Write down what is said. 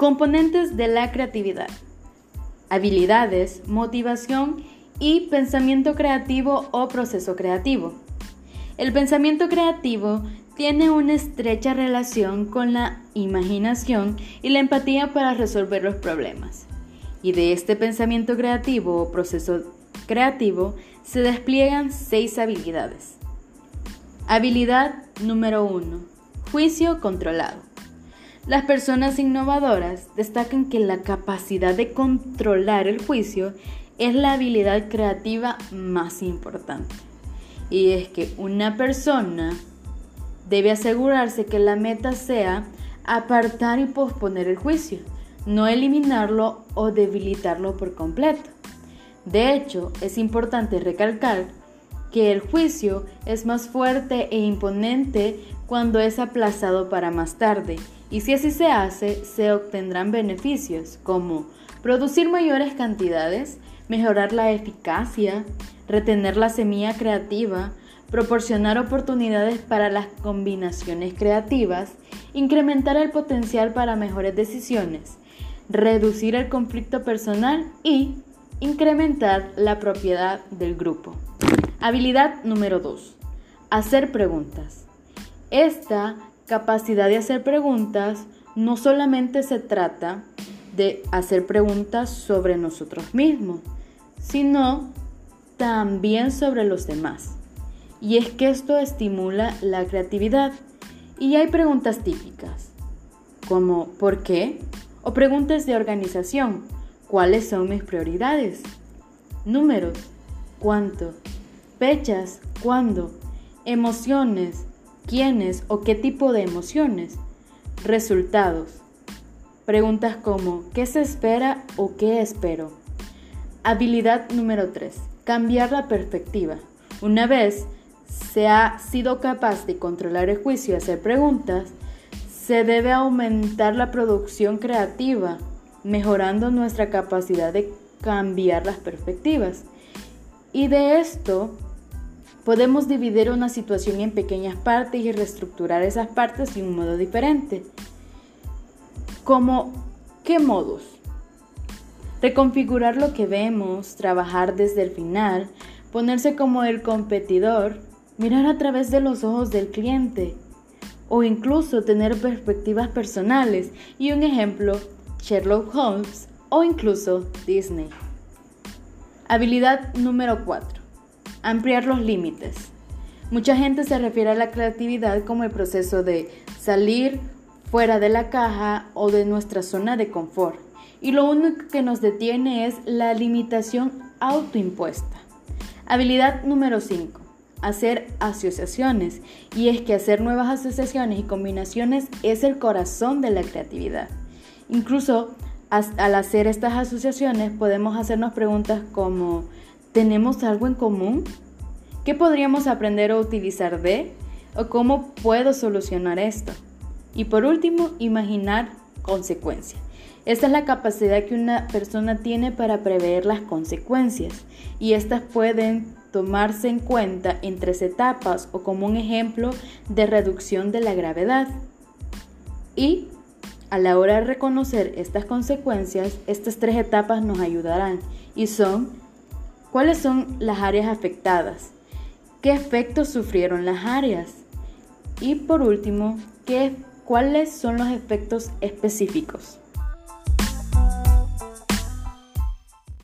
Componentes de la creatividad. Habilidades, motivación y pensamiento creativo o proceso creativo. El pensamiento creativo tiene una estrecha relación con la imaginación y la empatía para resolver los problemas. Y de este pensamiento creativo o proceso creativo se despliegan seis habilidades. Habilidad número uno. Juicio controlado. Las personas innovadoras destacan que la capacidad de controlar el juicio es la habilidad creativa más importante. Y es que una persona debe asegurarse que la meta sea apartar y posponer el juicio, no eliminarlo o debilitarlo por completo. De hecho, es importante recalcar que el juicio es más fuerte e imponente cuando es aplazado para más tarde, y si así se hace, se obtendrán beneficios como producir mayores cantidades, mejorar la eficacia, retener la semilla creativa, proporcionar oportunidades para las combinaciones creativas, incrementar el potencial para mejores decisiones, reducir el conflicto personal y incrementar la propiedad del grupo. Habilidad número 2. Hacer preguntas. Esta capacidad de hacer preguntas no solamente se trata de hacer preguntas sobre nosotros mismos, sino también sobre los demás y es que esto estimula la creatividad. Y hay preguntas típicas, como ¿por qué? O preguntas de organización, ¿cuáles son mis prioridades? Números, ¿cuánto? Fechas, ¿cuándo? Emociones, ¿quiénes o qué tipo de emociones? Resultados. Preguntas como ¿qué se espera o qué espero? Habilidad número 3. Cambiar la perspectiva. Una vez se ha sido capaz de controlar el juicio y hacer preguntas, se debe aumentar la producción creativa, mejorando nuestra capacidad de cambiar las perspectivas. Y de esto podemos dividir una situación en pequeñas partes y reestructurar esas partes de un modo diferente. ¿Como qué modos? Reconfigurar lo que vemos, trabajar desde el final, ponerse como el competidor, mirar a través de los ojos del cliente o incluso tener perspectivas personales y un ejemplo, Sherlock Holmes o incluso Disney. Habilidad número 4. Ampliar los límites. Mucha gente se refiere a la creatividad como el proceso de salir fuera de la caja o de nuestra zona de confort. Y lo único que nos detiene es la limitación autoimpuesta. Habilidad número 5 hacer asociaciones y es que hacer nuevas asociaciones y combinaciones es el corazón de la creatividad. Incluso al hacer estas asociaciones podemos hacernos preguntas como ¿tenemos algo en común? ¿Qué podríamos aprender o utilizar de? ¿O cómo puedo solucionar esto? Y por último, imaginar consecuencias. Esta es la capacidad que una persona tiene para prever las consecuencias y estas pueden tomarse en cuenta en tres etapas o como un ejemplo de reducción de la gravedad. Y a la hora de reconocer estas consecuencias, estas tres etapas nos ayudarán y son cuáles son las áreas afectadas, qué efectos sufrieron las áreas y por último, ¿qué, cuáles son los efectos específicos.